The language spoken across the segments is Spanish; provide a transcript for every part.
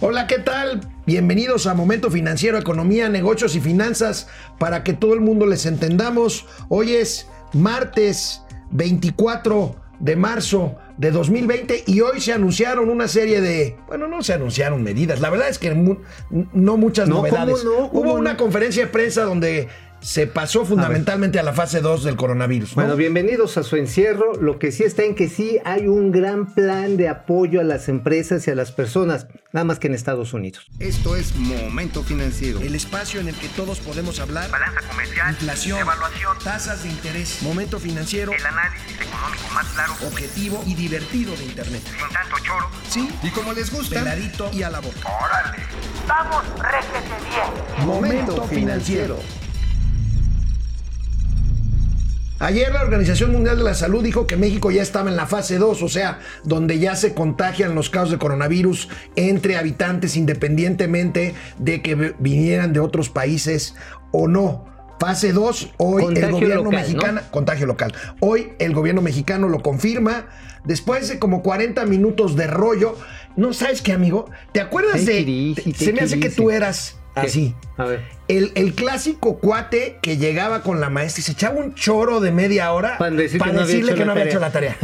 Hola, ¿qué tal? Bienvenidos a Momento Financiero, Economía, Negocios y Finanzas para que todo el mundo les entendamos. Hoy es martes 24 de marzo de 2020 y hoy se anunciaron una serie de, bueno, no se anunciaron medidas, la verdad es que no muchas novedades. Hubo una conferencia de prensa donde se pasó fundamentalmente a, la fase 2 del coronavirus. Bueno, bienvenidos a su encierro. Lo que sí está en que sí hay un gran plan de apoyo a las empresas y a las personas, nada más que en Estados Unidos. Esto es Momento Financiero. El espacio en el que todos podemos hablar. Balanza comercial. Inflación. Evaluación. Tasas de interés. Momento Financiero. El análisis económico más claro. Objetivo y divertido de Internet. Sin tanto choro. Sí. Y como les gusta. Peladito y a la boca. Órale. Vamos, réjete bien. Momento Financiero. Ayer la Organización Mundial de la Salud dijo que México ya estaba en la fase 2, o sea, donde ya se contagian los casos de coronavirus entre habitantes independientemente de que vinieran de otros países o no. Fase 2, hoy el gobierno mexicano, contagio local, hoy el gobierno mexicano lo confirma, después de como 40 minutos de rollo, no sabes qué amigo, ¿te acuerdas de... se me hace que tú eras Así. A ver. El, clásico cuate que llegaba con la maestra y se echaba un choro de media hora para, decirle que no había hecho la tarea.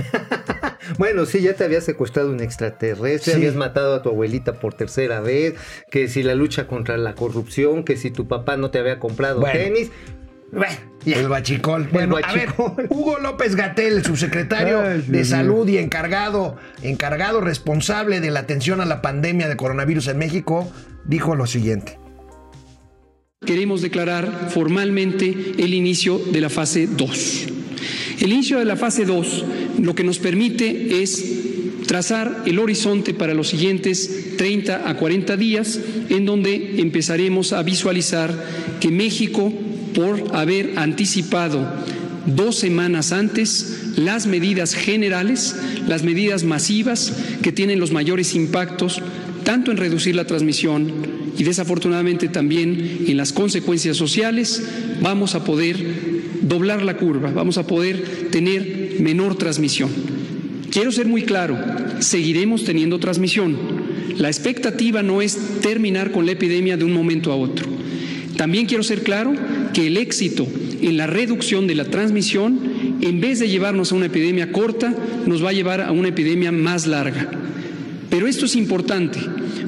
bueno, sí, ya te había secuestrado un extraterrestre, habías matado a tu abuelita por tercera vez, que si la lucha contra la corrupción, que si tu papá no te había comprado tenis. El bachicol. Bueno, a ver, Hugo López Gatel, subsecretario de Salud y encargado, encargado responsable de la atención a la pandemia de coronavirus en México, dijo lo siguiente queremos declarar formalmente el inicio de la fase 2. El inicio de la fase 2 lo que nos permite es trazar el horizonte para los siguientes 30 a 40 días, en donde empezaremos a visualizar que México, por haber anticipado dos semanas antes las medidas generales, las medidas masivas que tienen los mayores impactos, tanto en reducir la transmisión y desafortunadamente también en las consecuencias sociales, vamos a poder doblar la curva, vamos a poder tener menor transmisión. Quiero ser muy claro, seguiremos teniendo transmisión. La expectativa no es terminar con la epidemia de un momento a otro. También quiero ser claro que el éxito en la reducción de la transmisión, en vez de llevarnos a una epidemia corta, nos va a llevar a una epidemia más larga. Pero esto es importante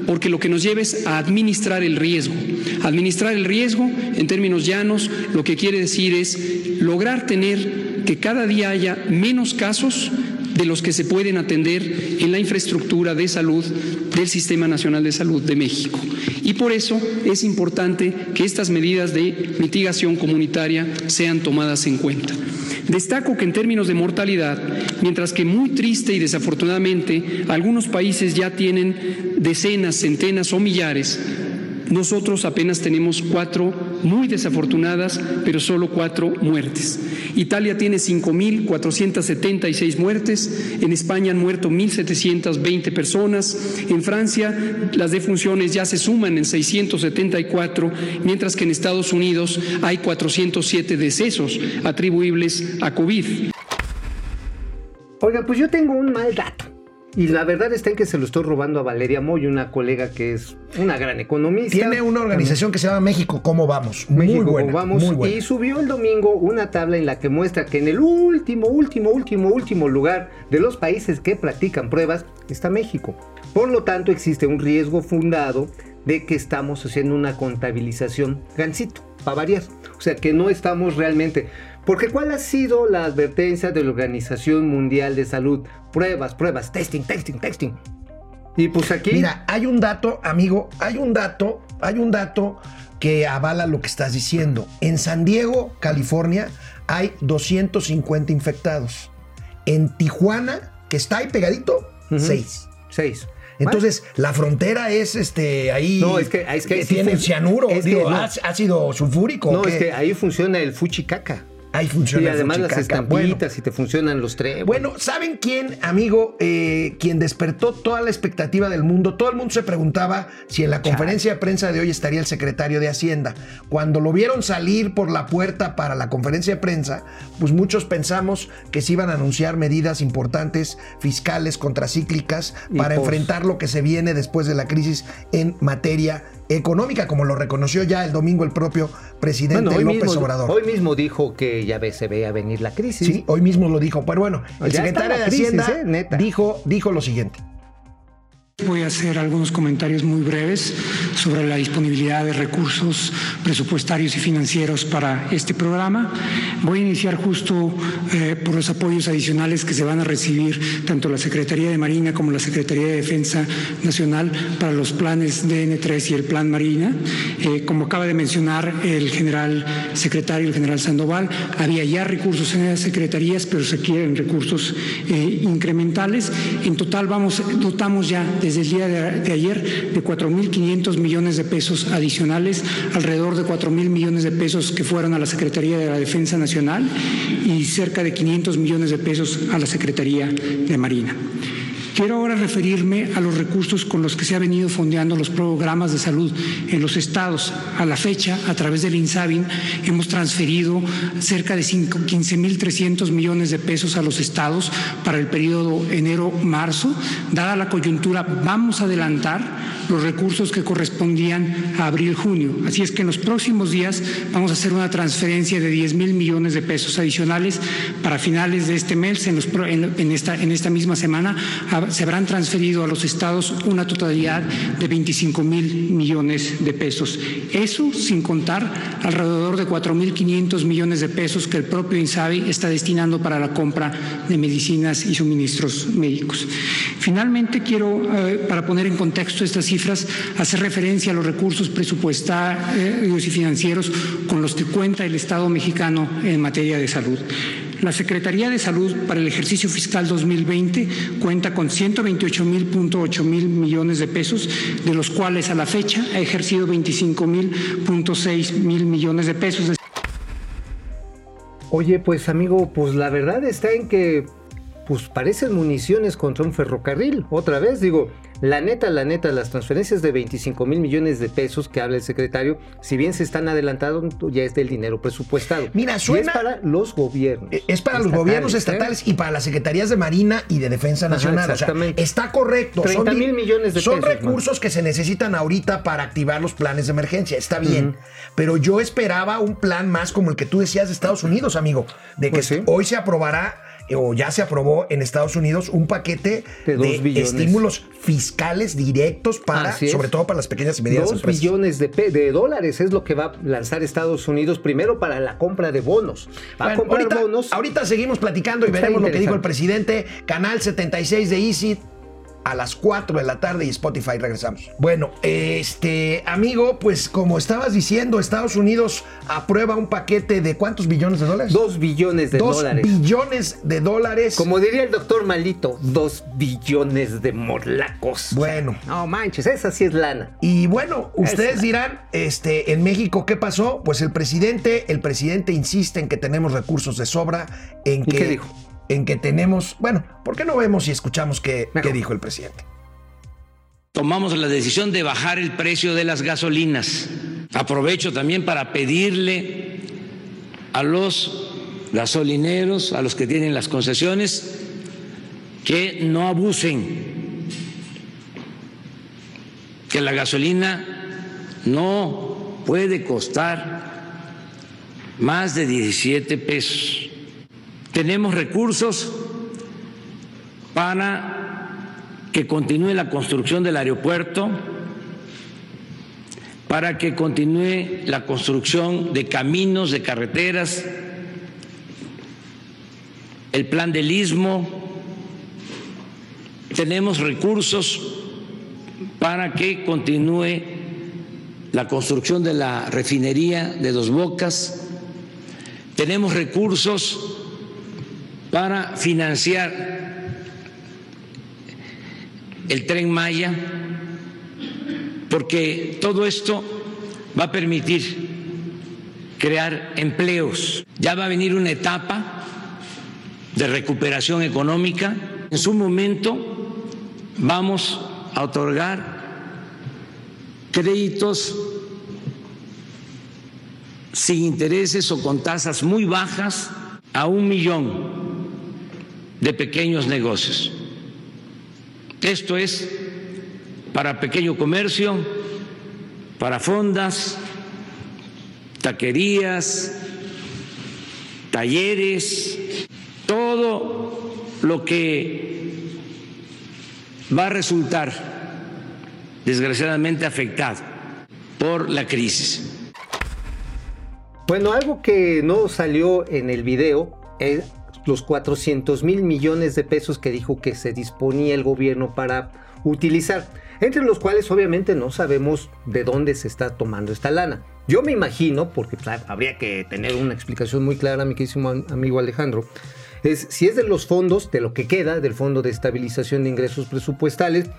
porque lo que nos lleva es a administrar el riesgo. Administrar el riesgo, en términos llanos, lo que quiere decir es lograr tener que cada día haya menos casos de los que se pueden atender en la infraestructura de salud del Sistema Nacional de Salud de México. Y por eso es importante que estas medidas de mitigación comunitaria sean tomadas en cuenta. Destaco que en términos de mortalidad, mientras que muy triste y desafortunadamente algunos países ya tienen decenas, centenas o millares, nosotros apenas tenemos cuatro muy desafortunadas, pero solo cuatro muertes. Italia tiene 5.476 muertes, en España han muerto 1.720 personas, en Francia las defunciones ya se suman en 674, mientras que en Estados Unidos hay 407 decesos atribuibles a COVID. Oiga, pues yo tengo un mal dato. Y la verdad está en que se lo estoy robando a Valeria Moy, una colega que es una gran economista. Tiene una organización que se llama México ¿Cómo Vamos? México ¿Cómo Vamos? Y subió el domingo una tabla en la que muestra que en el último, último, último, último lugar de los países que practican pruebas está México. Por lo tanto, existe un riesgo fundado de que estamos haciendo una contabilización gancito, para variar. O sea, que no estamos realmente porque ¿cuál ha sido la advertencia de la Organización Mundial de Salud? Pruebas, pruebas, testing, testing, testing. Y pues aquí... Mira, hay un dato, amigo, hay un dato, hay un dato que avala lo que estás diciendo. En San Diego, California, hay 250 infectados. En Tijuana, que está ahí pegadito, 6. 6. Entonces, la frontera es este ahí. No, es que, es que tiene cianuro, es ácido sulfúrico. No, es que ahí funciona el fuchicaca. Ahí funciona Y además las estampitas Bueno, y te funcionan los tres. Bueno, ¿saben quién, amigo, eh, quien despertó toda la expectativa del mundo? Todo el mundo se preguntaba si en la conferencia de prensa de hoy estaría el secretario de Hacienda. Cuando lo vieron salir por la puerta para la conferencia de prensa, pues muchos pensamos que se iban a anunciar medidas importantes fiscales contracíclicas para enfrentar lo que se viene después de la crisis en materia económica, como lo reconoció ya el domingo el propio presidente Bueno, López mismo, Obrador. hoy mismo dijo que ya se veía venir la crisis. Sí, hoy mismo lo dijo. Pero bueno, el Ya secretario de crisis, Hacienda ¿eh? Dijo, dijo lo siguiente. Voy a hacer algunos comentarios muy breves sobre la disponibilidad de recursos presupuestarios y financieros para este programa. Voy a iniciar justo eh, por los apoyos adicionales que se van a recibir tanto la Secretaría de Marina como la Secretaría de Defensa Nacional para los planes DN3 y el Plan Marina. Eh, como acaba de mencionar el general secretario, el general Sandoval, había ya recursos en las secretarías, pero se quieren recursos eh, incrementales. En total vamos, dotamos ya desde el día de, ayer de 4.500 millones de pesos adicionales, alrededor de 4.000 millones de pesos que fueron a la Secretaría de la Defensa Nacional y cerca de 500 millones de pesos a la Secretaría de Marina. Quiero ahora referirme a los recursos con los que se ha venido fondeando los programas de salud en los estados. A la fecha, a través del INSABIN, hemos transferido cerca de 5 15.300 millones de pesos a los estados para el periodo enero-marzo. Dada la coyuntura, vamos a adelantar los recursos que correspondían a abril-junio. Así es que en los próximos días vamos a hacer una transferencia de 10 mil millones de pesos adicionales para finales de este mes, en, los en- en esta, en esta misma semana, se habrán transferido a los estados una totalidad de 25 mil millones de pesos. Eso sin contar alrededor de 4 mil 500 millones de pesos que el propio INSABI está destinando para la compra de medicinas y suministros médicos. Finalmente, quiero, eh, para poner en contexto estas cifras, hacer referencia a los recursos presupuestarios y financieros con los que cuenta el Estado mexicano en materia de salud. La Secretaría de Salud para el ejercicio fiscal 2020 cuenta con 128.8 mil millones de pesos, de los cuales a la fecha ha ejercido 25.6 mil millones de pesos. Oye, pues amigo, pues la verdad está en que pues parecen municiones contra un ferrocarril. Otra vez, digo, la neta, la neta, las transferencias de 25 mil millones de pesos que habla el secretario, si bien se están adelantando, ya es del dinero presupuestado. Mira, Y suena- es para los gobiernos. Eh, Es para los estatales, gobiernos ¿eh? estatales y para las secretarías de Marina y de Defensa Ajá, Nacional. o sea, exactamente. está correcto. 30 di- mil millones de Son pesos, recursos que se necesitan ahorita para activar los planes de emergencia. Está bien. Pero yo esperaba un plan más como el que tú decías de Estados Unidos, amigo. De que Pues sí. hoy se aprobará eh, o ya se aprobó en Estados Unidos un paquete De de, estímulos fiscales directos para, sobre todo para las pequeñas y medianas Dos empresas. billones de, de dólares es lo que va a lanzar Estados Unidos primero para la compra de bonos. Va a comprar ahorita, bonos. ahorita seguimos platicando y Está veremos lo que dijo el presidente. Canal 76 de Easy a las 4 de la tarde y Spotify regresamos. Bueno, este amigo, pues como estabas diciendo, Estados Unidos aprueba un paquete de cuántos billones de dólares? Dos billones de Dos dólares. billones de dólares. Como diría el doctor Malito, dos billones de morlacos. Bueno. No manches, esa sí es lana. Y bueno, ustedes Es- dirán, este, en México, ¿qué pasó? Pues el presidente, el presidente insiste en que tenemos recursos de sobra, en ¿Y que, qué dijo? En que tenemos, bueno, ¿por qué no vemos y escuchamos qué, qué dijo el presidente? tomamos la decisión de bajar el precio de las gasolinas. Aprovecho también para pedirle a los gasolineros, a los que tienen las concesiones, que no abusen, que la gasolina no puede costar más de 17 pesos. Tenemos recursos para que continúe la construcción del aeropuerto, para que continúe la construcción de caminos, de carreteras, el plan del istmo. Tenemos recursos para que continúe la construcción de la refinería de Dos Bocas. Tenemos recursos para financiar el tren Maya, porque todo esto va a permitir crear empleos. Ya va a venir una etapa de recuperación económica. En su momento vamos a otorgar créditos sin intereses o con tasas muy bajas a un millón de pequeños negocios. Esto es para pequeño comercio, para fondas, taquerías, talleres, todo lo que va a resultar desgraciadamente afectado por la crisis. Bueno, algo que no salió en el video es los 400 mil millones de pesos que dijo que se disponía el gobierno para utilizar, entre los cuales obviamente no sabemos de dónde se está tomando esta lana. Yo me imagino, porque pues, habría que tener una explicación muy clara, mi querísimo amigo Alejandro, es si es de los fondos, de lo que queda del Fondo de Estabilización de Ingresos Presupuestales,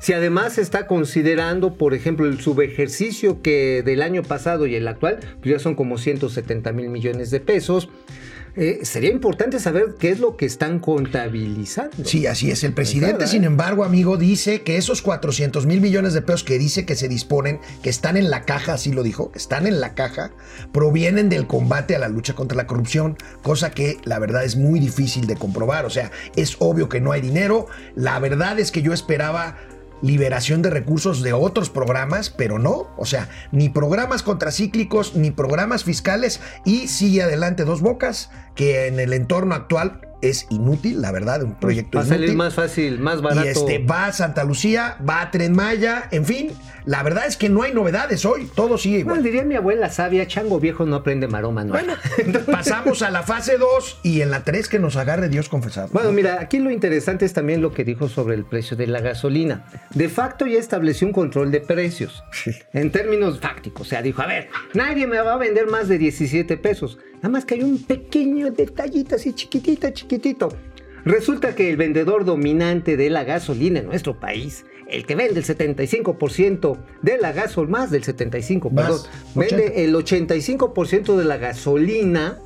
si además se está considerando, por ejemplo, el subejercicio que del año pasado y el actual, pues ya son como 170 mil millones de pesos. Eh, sería importante saber qué es lo que están contabilizando. Sí, así es. El presidente, sin embargo, amigo, dice que esos 400 mil millones de pesos que dice que se disponen, que están en la caja, así lo dijo, que están en la caja, provienen del combate a la lucha contra la corrupción, cosa que la verdad es muy difícil de comprobar. O sea, es obvio que no hay dinero. La verdad es que yo esperaba liberación de recursos de otros programas, pero no, o sea, ni programas contracíclicos, ni programas fiscales y sigue adelante dos bocas que en el entorno actual es inútil, la verdad, un proyecto va a salir más fácil, más barato. Y este va a Santa Lucía, va a Tren Maya, en fin, la verdad es que no hay novedades hoy, todo sigue igual. Bueno, diría mi abuela sabia, chango viejo no aprende maroma, ¿no? Bueno, pasamos a la fase 2 y en la 3 que nos agarre Dios confesado. Bueno, mira, aquí lo interesante es también lo que dijo sobre el precio de la gasolina. De facto ya estableció un control de precios. En términos fácticos, o sea, dijo, a ver, nadie me va a vender más de 17 pesos. Nada más que hay un pequeño detallito así chiquitito, chiquitito. Resulta que el vendedor dominante de la gasolina en nuestro país, el que vende el 75% de la gasolina, más del 75%, perdón, vende el 85% de la gasolina,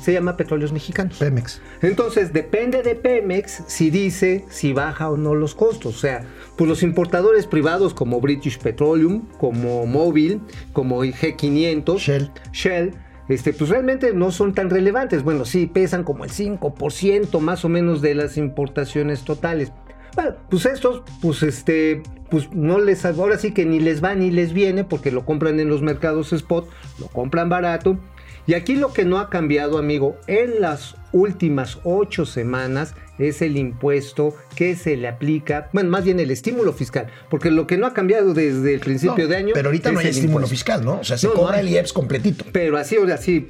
se llama Petróleos Mexicanos. Pemex. Entonces, depende de Pemex si dice si baja o no los costos. O sea, pues los importadores privados como British Petroleum, como Mobil, como G500, Shell, Shell este, pues realmente no son tan relevantes. Bueno, sí, pesan como el 5% más o menos de las importaciones totales. Bueno, pues estos, pues este, pues no les, ahora sí que ni les va ni les viene porque lo compran en los mercados spot, lo compran barato. Y aquí lo que no ha cambiado, amigo, en las últimas ocho semanas es el impuesto que se le aplica, bueno, más bien el estímulo fiscal, porque lo que no ha cambiado desde el principio de año. Pero ahorita no hay estímulo fiscal, ¿no? O sea, se cobra el IEPS completito. Pero así, así,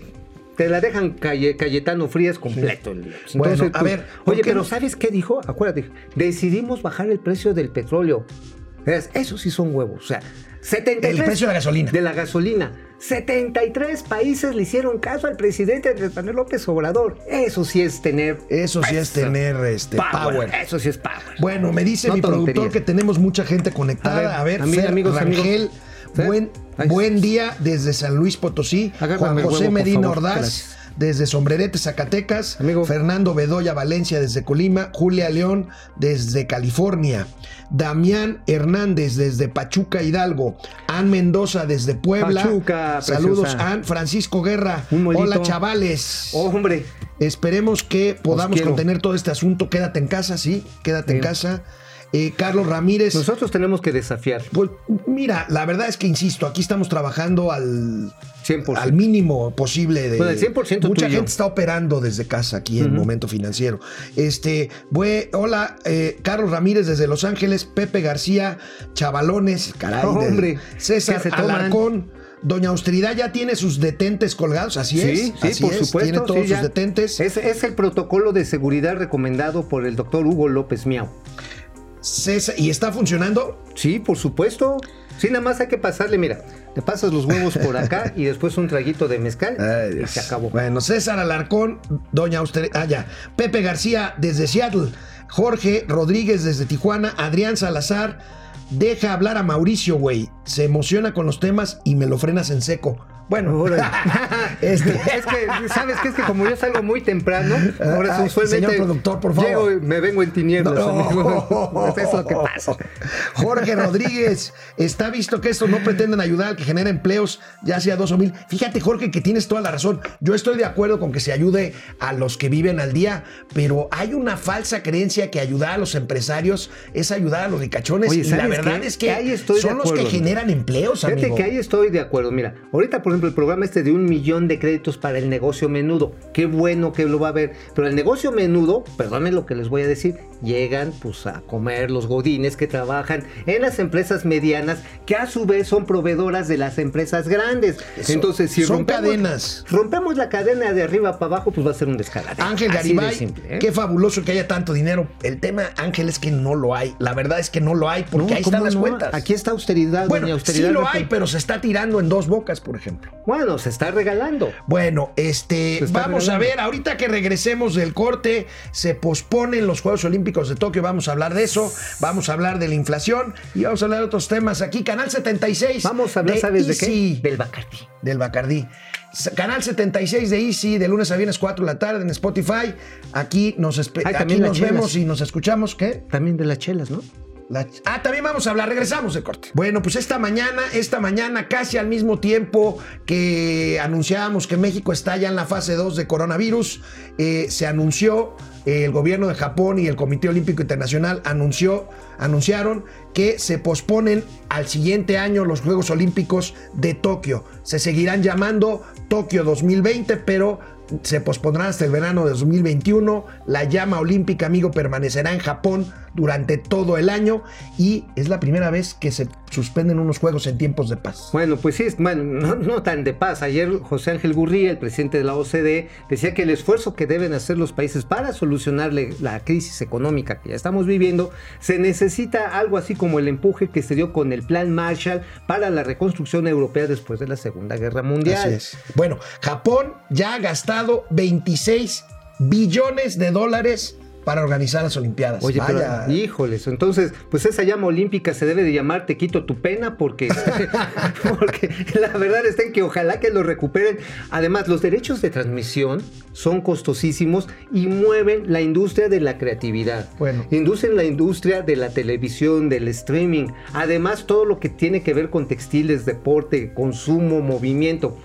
te la dejan Cayetano Frías completo. bueno, a pues, ver. Oye, pero ¿sabes qué dijo? Acuérdate, decidimos bajar el precio del petróleo. Eso sí son huevos. O sea, 73. El precio de la gasolina. De la gasolina. 73 países le hicieron caso al presidente Andrés Manuel López Obrador. Eso sí es tener. Eso sí es tener este, power. Eso sí es power. Bueno, me dice mi productor que tenemos mucha gente conectada. A ver, a ver amigos, Rangel, Buen, buen día desde San Luis Potosí. Juan José Medina Ordaz desde Sombrerete, Zacatecas. Fernando Bedoya Valencia desde Colima. Julia León desde California. Damián Hernández desde Pachuca Hidalgo. Ann Mendoza desde Puebla. Pachuca, Saludos, Ann. Francisco Guerra. Hola, chavales. Oh, hombre. Esperemos que podamos contener todo este asunto. Quédate en casa, sí. Quédate en casa. Eh, Carlos Ramírez. Nosotros tenemos que desafiar. Pues mira, la verdad es que insisto, aquí estamos trabajando al, al mínimo posible. De, bueno, el 100% Mucha gente está operando desde casa aquí en Momento Financiero. Este, hola, eh, Carlos Ramírez desde Los Ángeles, Pepe García, Chavalones, caray, hombre, César Alarcón. Doña Austeridad ya tiene sus detentes colgados, así es. Sí, por supuesto. Tiene todos sus detentes. Es, es, el protocolo de seguridad recomendado por el doctor Hugo López Miau. ¿Y está funcionando? Sí, por supuesto. Sí, nada más hay que pasarle, mira, te pasas los huevos por acá y después un traguito de mezcal y se acabó. Bueno, César Alarcón, Doña Auster... Ah, ya. Pepe García desde Seattle, Jorge Rodríguez desde Tijuana, Adrián Salazar, deja hablar a Mauricio, güey. Se emociona con los temas y me lo frenas en seco. Bueno, este, es que, ¿sabes qué? Es que como yo salgo muy temprano, ahora Ay, usualmente señor productor, por favor. Llego y me vengo en tinieblas. No. amigo. Es lo que pasa. Jorge Rodríguez, está visto que estos no pretenden ayudar al que genera empleos, ya sea dos o mil. Fíjate, Jorge, que tienes toda la razón. Yo estoy de acuerdo con que se ayude a los que viven al día, pero hay una falsa creencia que ayudar a los empresarios es ayudar a los ricachones. Oye, y la ¿sabes verdad qué? es que Que ahí estoy de son los que generan empleos, Fíjate amigo. que ahí estoy de acuerdo. Mira, ahorita, por ejemplo, el programa este de un millón de créditos para el negocio menudo. Qué bueno que lo va a ver. Pero el negocio menudo, perdónenme lo que les voy a decir, llegan pues a comer los godines que trabajan en las empresas medianas, que a su vez son proveedoras de las empresas grandes. Eso. Entonces, si Son rompemos, cadenas. rompemos la cadena de arriba para abajo, pues va a ser un descalabro. Ángel de Garibay, simple, ¿eh? qué fabuloso que haya tanto dinero. El tema, Ángel, es que no lo hay. La verdad es que no lo hay porque No, ahí ¿cómo están las no? cuentas. Aquí está austeridad, bueno, doña austeridad. sí lo hay, pero se está tirando en dos bocas, por ejemplo. Bueno, se está regalando. Bueno, este, vamos a ver, ahorita que regresemos del corte, se posponen los Juegos Olímpicos de Tokio, vamos a hablar de eso, vamos a hablar de la inflación y vamos a hablar de otros temas aquí, Canal 76. Vamos a hablar, ¿sabes de qué? Del Bacardi. Del Bacardí. Canal 76 de Easy, de lunes a viernes 4 de la tarde en Spotify. Aquí nos, Ay, aquí nos chelas. vemos y nos escuchamos, ¿qué? También de las chelas, ¿no? Ah, también vamos a hablar, regresamos de corte. Bueno, pues esta mañana, esta mañana, casi al mismo tiempo que anunciábamos que México está ya en la fase 2 de coronavirus, eh, se anunció, eh, el gobierno de Japón y el Comité Olímpico Internacional anunció, anunciaron que se posponen al siguiente año los Juegos Olímpicos de Tokio. Se seguirán llamando Tokio 2020, pero se pospondrán hasta el verano de 2021. La llama olímpica, amigo, permanecerá en Japón durante todo el año y es la primera vez que se suspenden unos juegos en tiempos de paz. Bueno, pues sí, es- no, no tan de paz. Ayer José Ángel Gurría, el presidente de la OCDE, decía que el esfuerzo que deben hacer los países para solucionarle la crisis económica que ya estamos viviendo, se necesita algo así como el empuje que se dio con el Plan Marshall para la reconstrucción europea después de la Segunda Guerra Mundial. Así es. Bueno, Japón ya ha gastado 26 billones de dólares para organizar las Olimpiadas. Oye, Vaya. pero híjoles, entonces, pues esa llama olímpica se debe de llamar Te quito tu pena porque, porque la verdad está en que ojalá que lo recuperen. Además, los derechos de transmisión son costosísimos y mueven la industria de la creatividad. Bueno. Inducen la industria de la televisión, del streaming. Además, todo lo que tiene que ver con textiles, deporte, consumo, movimiento.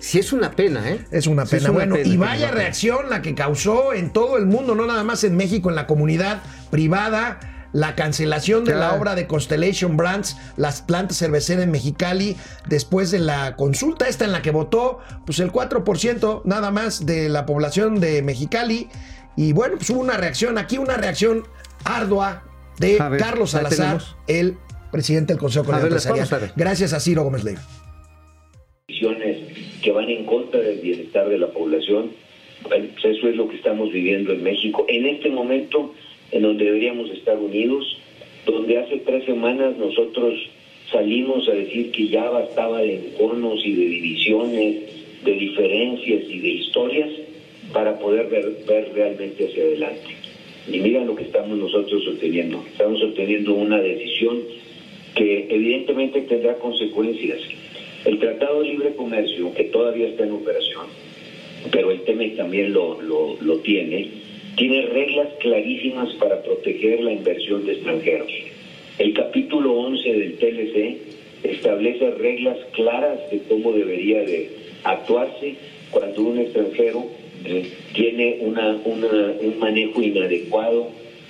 Sí es una pena, ¿eh? Es una Sí pena. bueno, pena y vaya reacción la que causó en todo el mundo, no nada más en México, en la comunidad privada. La cancelación de la obra de Constellation Brands, las plantas cerveceras en Mexicali, después de la consulta esta en la que votó, pues el 4% nada más de la población de Mexicali. Y bueno, pues hubo una reacción, aquí una reacción ardua de ver, Carlos la Salazar, el presidente del Consejo las Empresarial. Gracias a Ciro Gómez Leiva. decisiones que van en contra del bienestar de la población. Pues eso es lo que estamos viviendo en México en este momento en donde deberíamos estar unidos, donde hace tres semanas nosotros salimos a decir que ya bastaba de enconos y de divisiones, de diferencias y de historias para poder ver, ver realmente hacia adelante. Y mira lo que estamos nosotros obteniendo. Estamos obteniendo una decisión que evidentemente tendrá consecuencias. El Tratado de Libre Comercio, que todavía está en operación, pero el TEMEC también lo, lo, tiene, tiene reglas clarísimas para proteger la inversión de extranjeros. El capítulo 11 del TLC establece reglas claras de cómo debería de actuarse cuando un extranjero eh, tiene una, una- un manejo inadecuado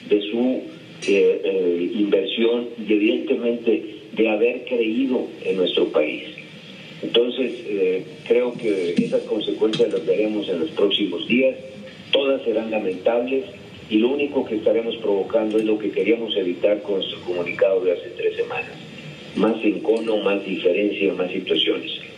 de su eh, eh, inversión y evidentemente de haber creído en nuestro país. Entonces, eh, creo que esas consecuencias las veremos en los próximos días. Todas serán lamentables y lo único que estaremos provocando es lo que queríamos evitar con nuestro comunicado de hace tres semanas. Más encono, más diferencia, más situaciones.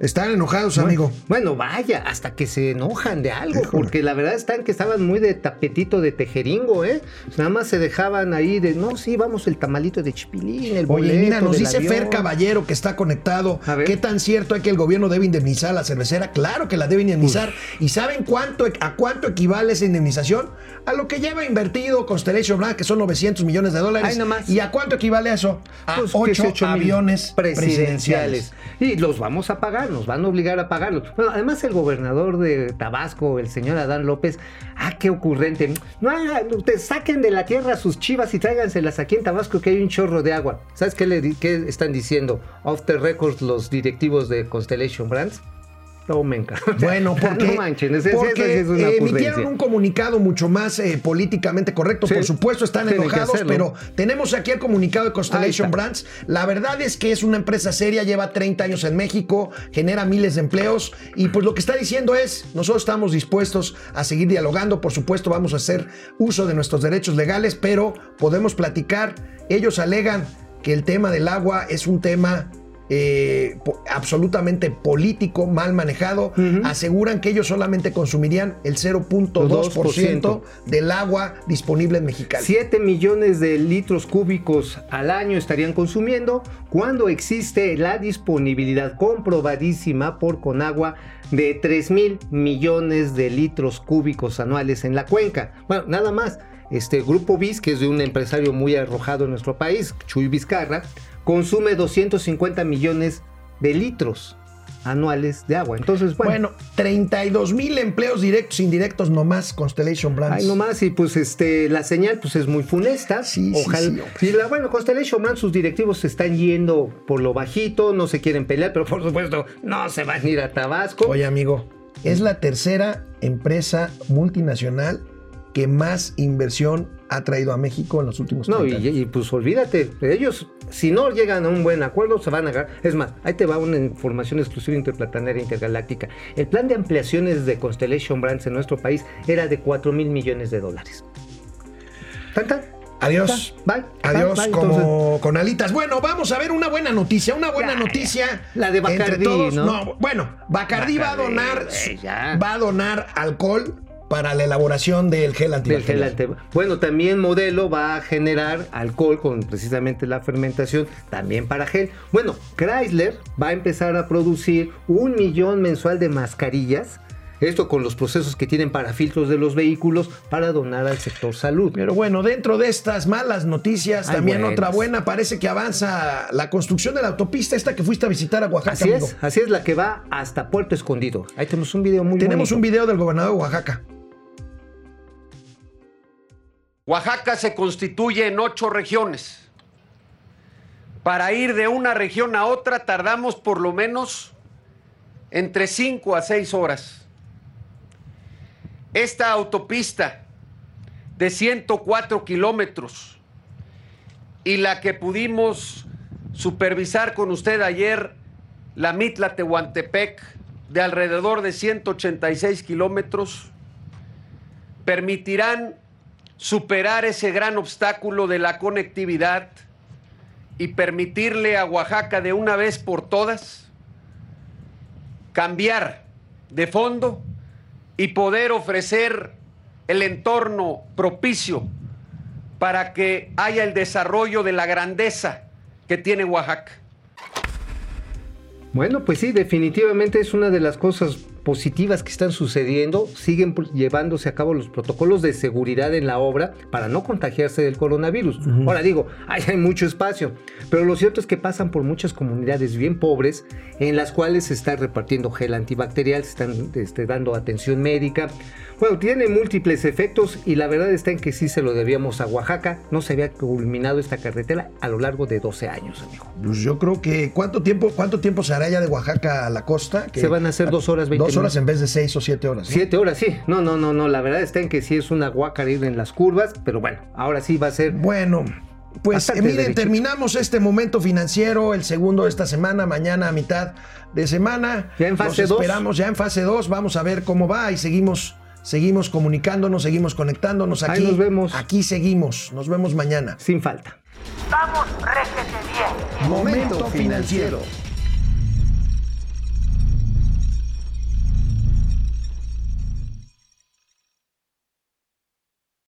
Están enojados, amigo. Bueno, vaya, hasta que se enojan de algo, porque la verdad están que estaban muy de tapetito de tejeringo, ¿eh? Nada más se dejaban ahí de, no, sí, vamos el tamalito de chipilín, el boleto Oye, mira, nos dice avión. Fer Caballero que está conectado. A ver. ¿Qué tan cierto es que el gobierno debe indemnizar a la cervecera? Claro que la debe indemnizar. ¿Y saben cuánto a cuánto equivale esa indemnización? A lo que lleva invertido Constellation Brands, que son 900 millones de dólares. Ay. ¿Y a cuánto equivale eso? A Pues, 8 18 mil aviones presidenciales. presidenciales. Y los vamos a pagar, nos van a obligar a pagarlos. Bueno, además el gobernador de Tabasco, el señor Adán López, ah, qué ocurrente. No hagan, ustedes saquen de la tierra sus chivas y tráiganselas aquí en Tabasco que hay un chorro de agua. ¿Sabes qué, le, qué están diciendo off the records los directivos de Constellation Brands? Tomen, cabrón. Bueno, porque, no manchen, porque es una eh, emitieron un comunicado mucho más eh, políticamente correcto. Sí, Por supuesto, están enojados, pero tenemos aquí el comunicado de Constellation. Brands. La verdad es que es una empresa seria, lleva 30 años en México, genera miles de empleos y pues lo que está diciendo es, nosotros estamos dispuestos a seguir dialogando, por supuesto vamos a hacer uso de nuestros derechos legales, pero podemos platicar. Ellos alegan que el tema del agua es un tema eh, absolutamente político, mal manejado. Aseguran que ellos solamente consumirían el 0.2% del agua disponible en Mexicali. 7 millones de litros cúbicos al año estarían consumiendo cuando existe la disponibilidad comprobadísima por Conagua de 3 mil millones de litros cúbicos anuales en la cuenca. Bueno, nada más. Este Grupo BIS, que es de un empresario muy arrojado en nuestro país, Chuy Vizcarra, consume 250 millones de litros anuales de agua. Entonces, bueno, Bueno, 32 mil empleos directos e indirectos nomás Constellation Brands. Ay, nomás, y pues este, la señal pues es muy funesta. Sí, sí, Ojalá. sí, hombre. y la, bueno, Constellation Brands, sus directivos se están yendo por lo bajito, no se quieren pelear, pero por supuesto no se van a ir a Tabasco. Oye, amigo, es la tercera empresa multinacional que más inversión ha traído a México en los últimos no, 30 y, años. y, pues olvídate, ellos, si no llegan a un buen acuerdo, se van a agarrar. Es más, ahí te va una información exclusiva interplanetaria intergaláctica. El plan de ampliaciones de Constellation Brands en nuestro país era de 4 mil millones de dólares. ¿Tan, tan? Adiós. Bye. Adiós, Bye, bye. como Entonces- con alitas. Bueno, vamos a ver una buena noticia. Una buena Ya, noticia. la de Bacardí, todos. ¿no? bueno, Bacardí va a Bacardí, donar, ya. va a donar alcohol para la elaboración del gel Del gel antibacterial. Bueno, también Modelo va a generar alcohol con precisamente la fermentación, también para gel. Bueno, Chrysler va a empezar a producir un millón mensual de mascarillas. Esto con los procesos que tienen para filtros de los vehículos para donar al sector salud. Pero bueno, dentro de estas malas noticias, también buenas. otra buena, parece que avanza la construcción de la autopista esta que fuiste a visitar a Oaxaca. Así amigo. es, así es la que va hasta Puerto Escondido. Ahí tenemos un video muy Tenemos bonito. un video del gobernador de Oaxaca. Oaxaca se constituye en ocho regiones. Para ir de una región a otra tardamos por lo menos entre cinco a seis horas. Esta autopista de 104 kilómetros y la que pudimos supervisar con usted ayer, la Mitla Tehuantepec, de alrededor de 186 kilómetros, permitirán superar ese gran obstáculo de la conectividad y permitirle a Oaxaca de una vez por todas cambiar de fondo y poder ofrecer el entorno propicio para que haya el desarrollo de la grandeza que tiene Oaxaca. Bueno, pues sí, definitivamente es una de las cosas positivas que están sucediendo. Siguen llevándose a cabo los protocolos de seguridad en la obra para no contagiarse del coronavirus. Ahora digo, ahí hay mucho espacio, pero lo cierto es que pasan por muchas comunidades bien pobres en las cuales se está repartiendo gel antibacterial, se están este, dando atención médica. Bueno, tiene múltiples efectos y la verdad está en que sí se lo debíamos a Oaxaca. No se había culminado esta carretera a lo largo de 12 años, amigo. Pues yo creo que ¿cuánto tiempo, cuánto tiempo se hará ya de Oaxaca a la costa? Que- Se van a hacer dos horas, 20 Dos horas en vez de seis o siete horas. ¿no? Siete horas, sí. No, no, no, no. La verdad está en que sí es una guacara ir en las curvas, pero bueno, ahora sí va a ser. Bueno, pues miren, derechito. terminamos este momento financiero, el segundo de esta semana, mañana a mitad de semana. Ya en fase Los dos. Esperamos ya en fase 2, vamos a ver cómo va y seguimos, seguimos comunicándonos, seguimos conectándonos Ahí aquí. nos vemos. Aquí seguimos, nos vemos mañana. Sin falta. Vamos, réjete bien. Momento financiero.